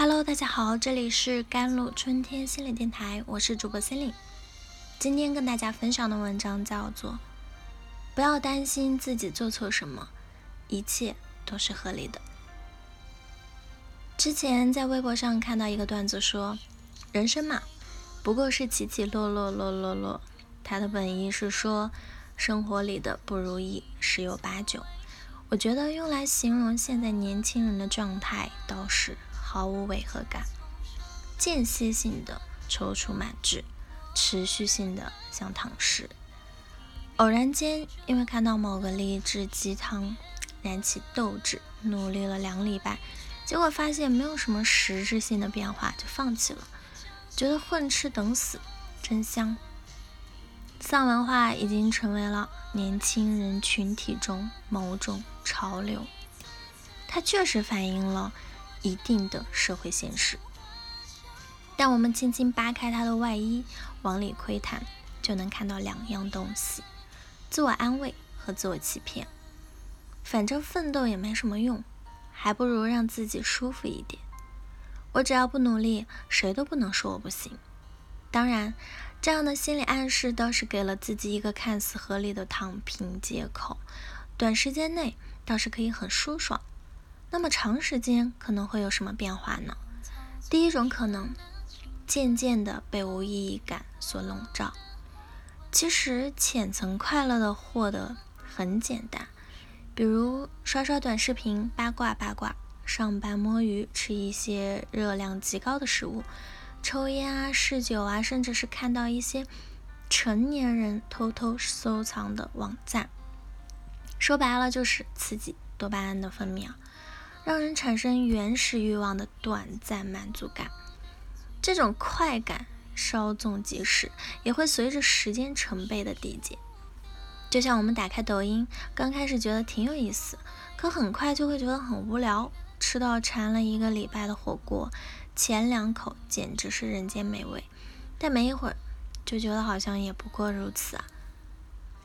Hello，大家好，这里是甘露春天心理电台，我是主播心灵。今天跟大家分享的文章叫做《不要担心自己做错什么，一切都是合理的》。之前在微博上看到一个段子说，人生嘛，不过是起起落落落落落。它的本意是说，生活里的不如意十有八九。我觉得用来形容现在年轻人的状态倒是。毫无违和感，间歇性的踌躇满志，持续性的像躺尸。偶然间，因为看到某个励志鸡汤，燃起斗志，努力了两礼拜，结果发现没有什么实质性的变化，就放弃了，觉得混吃等死真香。丧文化已经成为了年轻人群体中某种潮流，它确实反映了。一定的社会现实，但我们轻轻扒开他的外衣，往里窥探，就能看到两样东西：自我安慰和自我欺骗。反正奋斗也没什么用，还不如让自己舒服一点。我只要不努力，谁都不能说我不行。当然，这样的心理暗示倒是给了自己一个看似合理的躺平借口，短时间内倒是可以很舒爽。那么长时间可能会有什么变化呢？第一种可能，渐渐的被无意义感所笼罩。其实浅层快乐的获得很简单，比如刷刷短视频、八卦八卦、上班摸鱼、吃一些热量极高的食物、抽烟啊、嗜酒啊，甚至是看到一些成年人偷偷收藏的网站。说白了就是刺激多巴胺的分泌啊。让人产生原始欲望的短暂满足感，这种快感稍纵即逝，也会随着时间成倍的递减。就像我们打开抖音，刚开始觉得挺有意思，可很快就会觉得很无聊。吃到馋了一个礼拜的火锅，前两口简直是人间美味，但没一会儿就觉得好像也不过如此啊。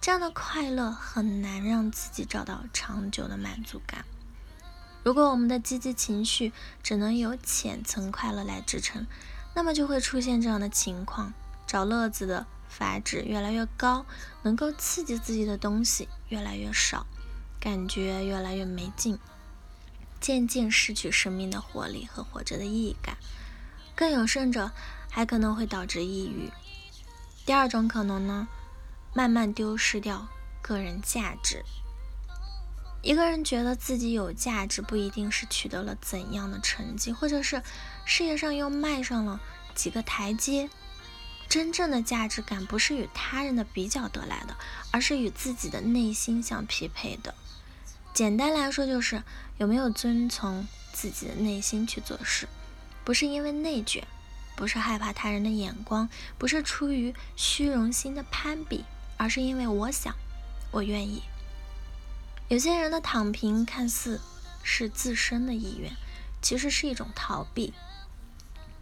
这样的快乐很难让自己找到长久的满足感。如果我们的积极情绪只能由浅层快乐来支撑，那么就会出现这样的情况：找乐子的阀值越来越高，能够刺激自己的东西越来越少，感觉越来越没劲，渐渐失去生命的活力和活着的意义感。更有甚者，还可能会导致抑郁。第二种可能呢，慢慢丢失掉个人价值。一个人觉得自己有价值，不一定是取得了怎样的成绩，或者是事业上又迈上了几个台阶。真正的价值感不是与他人的比较得来的，而是与自己的内心相匹配的。简单来说，就是有没有遵从自己的内心去做事，不是因为内卷，不是害怕他人的眼光，不是出于虚荣心的攀比，而是因为我想，我愿意。有些人的躺平看似是自身的意愿，其实是一种逃避，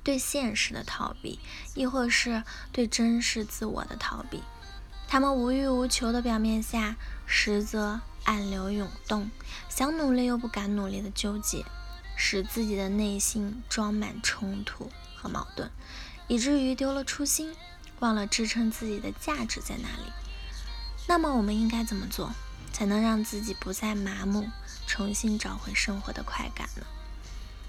对现实的逃避，亦或是对真实自我的逃避。他们无欲无求的表面下，实则暗流涌动，想努力又不敢努力的纠结，使自己的内心装满冲突和矛盾，以至于丢了初心，忘了支撑自己的价值在哪里。那么我们应该怎么做？才能让自己不再麻木，重新找回生活的快感呢？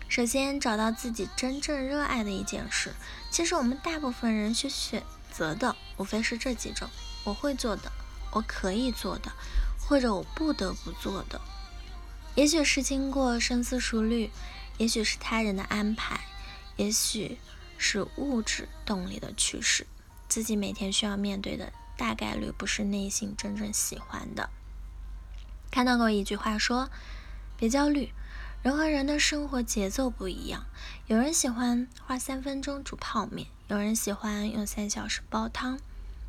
首先，找到自己真正热爱的一件事。其实，我们大部分人去选择的，无非是这几种：我会做的，我可以做的，或者我不得不做的。也许是经过深思熟虑，也许是他人的安排，也许是物质动力的驱使。自己每天需要面对的，大概率不是内心真正喜欢的。看到过一句话说：“别焦虑，人和人的生活节奏不一样。有人喜欢花三分钟煮泡面，有人喜欢用三小时煲汤，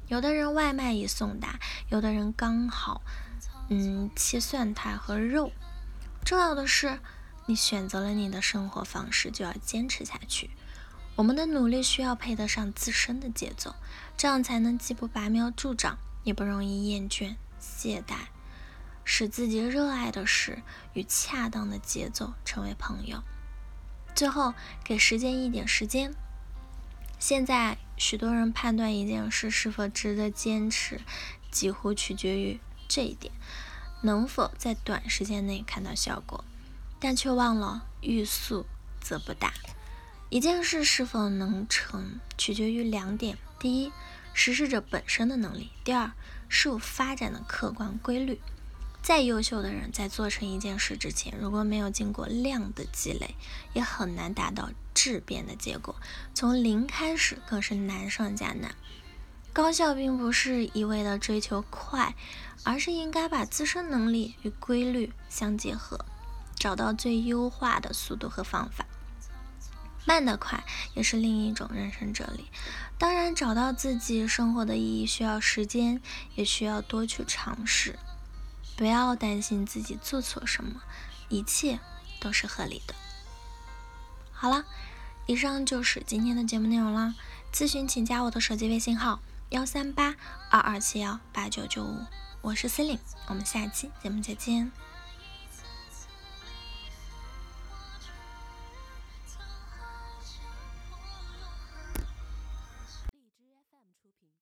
有的人外卖已送达，有的人刚好，嗯，切蒜苔和肉。重要的是，你选择了你的生活方式，就要坚持下去。我们的努力需要配得上自身的节奏，这样才能既不拔苗助长，也不容易厌倦懈怠。”使自己热爱的事与恰当的节奏成为朋友。最后，给时间一点时间。现在，许多人判断一件事是否值得坚持，几乎取决于这一点：能否在短时间内看到效果。但却忘了欲速则不达。一件事是否能成，取决于两点：第一，实施者本身的能力；第二，事物发展的客观规律。再优秀的人，在做成一件事之前，如果没有经过量的积累，也很难达到质变的结果。从零开始，更是难上加难。高效并不是一味的追求快，而是应该把自身能力与规律相结合，找到最优化的速度和方法。慢的快也是另一种人生哲理。当然，找到自己生活的意义需要时间，也需要多去尝试。不要担心自己做错什么，一切都是合理的。好了，以上就是今天的节目内容了。咨询请加我的手机微信号：幺三八二二七幺八九九五，我是司令，我们下期节目再见。